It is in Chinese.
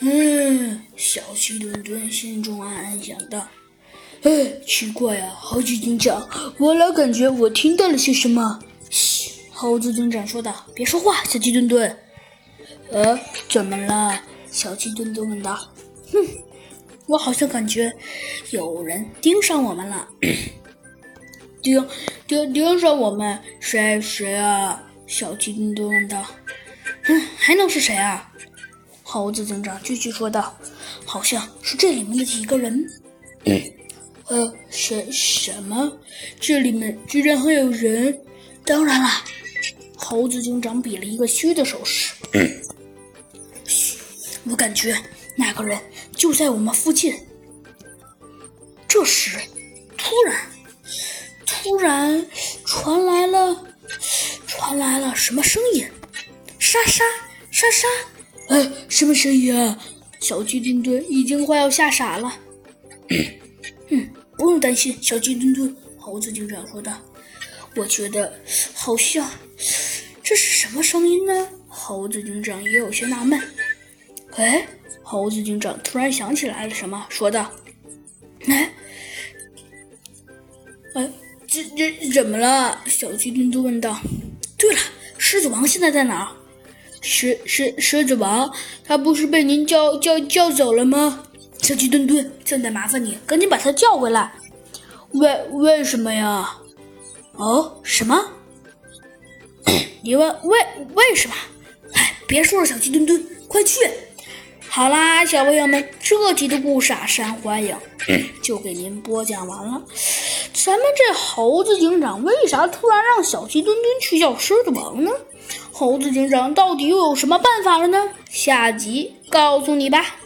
嗯，小鸡墩墩心中暗暗想到：“哎，奇怪呀，猴子警长，我老感觉我听到了些什么。”嘘，猴子警长说道：“别说话，小鸡墩墩。”呃，怎么了？小鸡墩墩问道。“哼，我好像感觉有人盯上我们了。”“盯盯盯上我们？谁谁啊？”小鸡墩墩问道。“嗯，还能是谁啊？”猴子警长继续说道：“好像是这里面的几个人。”“呃，什什么？这里面居然还有人？”“当然了。”猴子警长比了一个嘘的手势。“嘘，我感觉那个人就在我们附近。”这时，突然，突然传来了，传来了什么声音？沙沙沙沙。哎，什么声音啊？小鸡墩墩已经快要吓傻了。嗯，不用担心，小鸡墩墩。猴子警长说道：“我觉得好像这是什么声音呢？”猴子警长也有些纳闷。哎，猴子警长突然想起来了什么，说道：“哎，哎，这这怎么了？”小鸡墩墩问道。“对了，狮子王现在在哪？”狮狮狮子王，他不是被您叫叫叫走了吗？小鸡墩墩，正在麻烦你，赶紧把他叫回来。为为什么呀？哦，什么？你问为为什么？哎，别说了，小鸡墩墩，快去！好啦，小朋友们，这集的故事啊，《山欢迎》就给您播讲完了。咱们这猴子警长为啥突然让小鸡墩墩去叫狮子王呢？猴子警长到底又有什么办法了呢？下集告诉你吧。